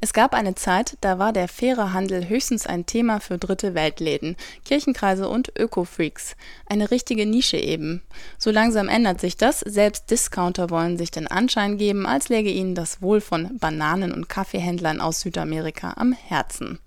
Es gab eine Zeit, da war der faire Handel höchstens ein Thema für dritte Weltläden, Kirchenkreise und Öko-Freaks. Eine richtige Nische eben. So langsam ändert sich das, selbst Discounter wollen sich den Anschein geben, als läge ihnen das Wohl von Bananen- und Kaffeehändlern aus Südamerika am Herzen.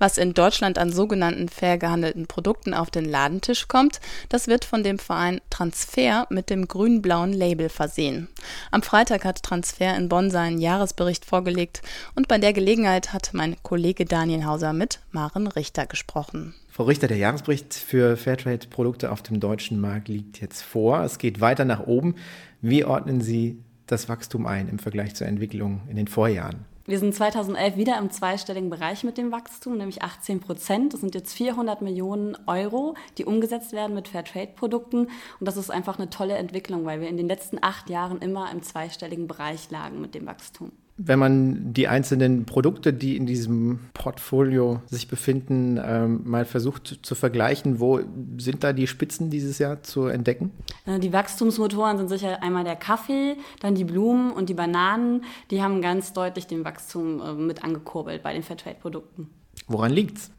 Was in Deutschland an sogenannten fair gehandelten Produkten auf den Ladentisch kommt, das wird von dem Verein Transfer mit dem grün-blauen Label versehen. Am Freitag hat Transfer in Bonn seinen Jahresbericht vorgelegt und bei der Gelegenheit hat mein Kollege Daniel Hauser mit Maren Richter gesprochen. Frau Richter, der Jahresbericht für Fairtrade-Produkte auf dem deutschen Markt liegt jetzt vor. Es geht weiter nach oben. Wie ordnen Sie das Wachstum ein im Vergleich zur Entwicklung in den Vorjahren? Wir sind 2011 wieder im zweistelligen Bereich mit dem Wachstum, nämlich 18 Prozent. Das sind jetzt 400 Millionen Euro, die umgesetzt werden mit Fairtrade-Produkten. Und das ist einfach eine tolle Entwicklung, weil wir in den letzten acht Jahren immer im zweistelligen Bereich lagen mit dem Wachstum. Wenn man die einzelnen Produkte, die in diesem Portfolio sich befinden, ähm, mal versucht zu vergleichen, wo sind da die Spitzen dieses Jahr zu entdecken? Äh, die Wachstumsmotoren sind sicher einmal der Kaffee, dann die Blumen und die Bananen. Die haben ganz deutlich den Wachstum äh, mit angekurbelt bei den Fairtrade-Produkten. Woran liegt's?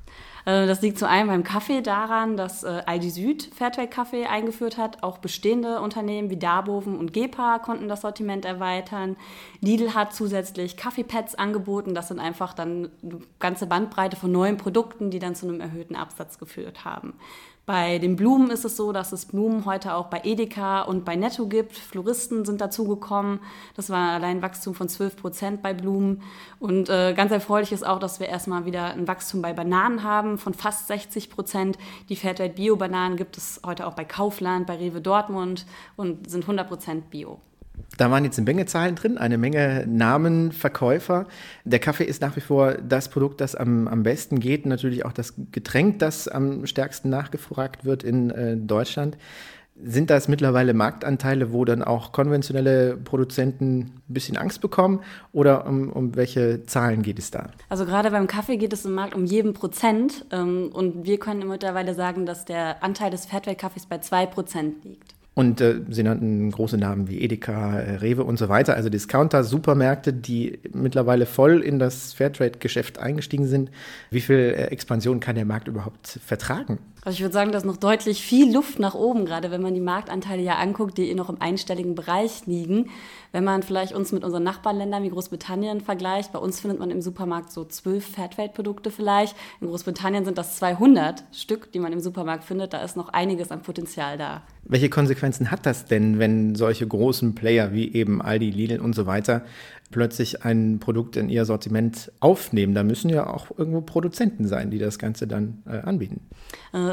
Äh, das liegt zu einem beim Kaffee daran, dass äh, Aldi Süd Fairtrade-Kaffee eingeführt hat. Auch bestehende Unternehmen wie Darboven und Gepa konnten das Sortiment erweitern. Lidl hat zusätzlich Kaffeepads angeboten. Das sind einfach dann eine ganze Bandbreite von neuen Produkten, die dann zu einem erhöhten Absatz geführt haben. Bei den Blumen ist es so, dass es Blumen heute auch bei Edeka und bei Netto gibt. Floristen sind dazugekommen. Das war allein ein Wachstum von 12 Prozent bei Blumen. Und äh, ganz erfreulich ist auch, dass wir erstmal wieder ein Wachstum bei Bananen haben von fast 60 Prozent. Die Fairtrade Bio-Bananen gibt es heute auch bei Kaufland, bei Rewe Dortmund und sind 100 Prozent Bio. Da waren jetzt eine Menge Zahlen drin, eine Menge Namen, Verkäufer. Der Kaffee ist nach wie vor das Produkt, das am, am besten geht. Natürlich auch das Getränk, das am stärksten nachgefragt wird in äh, Deutschland. Sind das mittlerweile Marktanteile, wo dann auch konventionelle Produzenten ein bisschen Angst bekommen? Oder um, um welche Zahlen geht es da? Also gerade beim Kaffee geht es im Markt um jeden Prozent. Ähm, und wir können mittlerweile sagen, dass der Anteil des Fairtrade-Kaffees bei zwei Prozent liegt. Und äh, sie nannten große Namen wie Edeka, äh, Rewe und so weiter, also Discounter, Supermärkte, die mittlerweile voll in das Fairtrade-Geschäft eingestiegen sind. Wie viel äh, Expansion kann der Markt überhaupt vertragen? Also ich würde sagen, da ist noch deutlich viel Luft nach oben, gerade wenn man die Marktanteile ja anguckt, die eh noch im einstelligen Bereich liegen. Wenn man vielleicht uns mit unseren Nachbarländern wie Großbritannien vergleicht, bei uns findet man im Supermarkt so zwölf Fairtrade-Produkte vielleicht. In Großbritannien sind das 200 Stück, die man im Supermarkt findet. Da ist noch einiges an Potenzial da. Welche Konsequenzen hat das denn, wenn solche großen Player wie eben Aldi, Lidl und so weiter plötzlich ein Produkt in ihr Sortiment aufnehmen. Da müssen ja auch irgendwo Produzenten sein, die das Ganze dann äh, anbieten.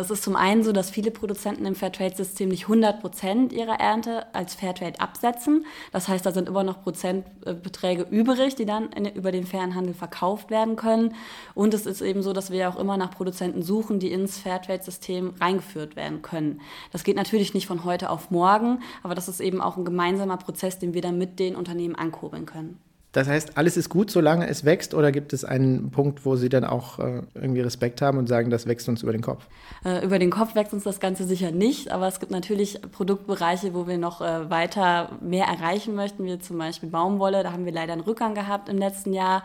Es ist zum einen so, dass viele Produzenten im Fairtrade-System nicht 100 Prozent ihrer Ernte als Fairtrade absetzen. Das heißt, da sind immer noch Prozentbeträge übrig, die dann in, über den fairen Handel verkauft werden können. Und es ist eben so, dass wir auch immer nach Produzenten suchen, die ins Fairtrade-System reingeführt werden können. Das geht natürlich nicht von heute auf morgen, aber das ist eben auch ein gemeinsamer Prozess, den wir dann mit den Unternehmen ankurbeln können. Das heißt, alles ist gut, solange es wächst, oder gibt es einen Punkt, wo Sie dann auch äh, irgendwie Respekt haben und sagen, das wächst uns über den Kopf? Äh, über den Kopf wächst uns das Ganze sicher nicht, aber es gibt natürlich Produktbereiche, wo wir noch äh, weiter mehr erreichen möchten, wie zum Beispiel Baumwolle. Da haben wir leider einen Rückgang gehabt im letzten Jahr.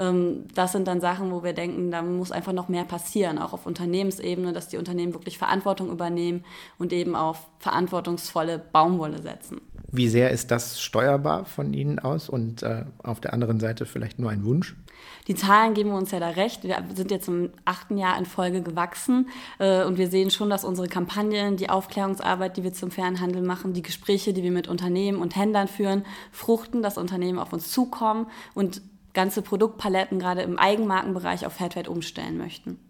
Ähm, das sind dann Sachen, wo wir denken, da muss einfach noch mehr passieren, auch auf Unternehmensebene, dass die Unternehmen wirklich Verantwortung übernehmen und eben auf verantwortungsvolle Baumwolle setzen. Wie sehr ist das steuerbar von Ihnen aus und äh, auf der anderen Seite vielleicht nur ein Wunsch? Die Zahlen geben uns ja da recht. Wir sind jetzt im achten Jahr in Folge gewachsen äh, und wir sehen schon, dass unsere Kampagnen, die Aufklärungsarbeit, die wir zum fairen Handel machen, die Gespräche, die wir mit Unternehmen und Händlern führen, fruchten, dass Unternehmen auf uns zukommen und ganze Produktpaletten gerade im Eigenmarkenbereich auf Fairtrade umstellen möchten.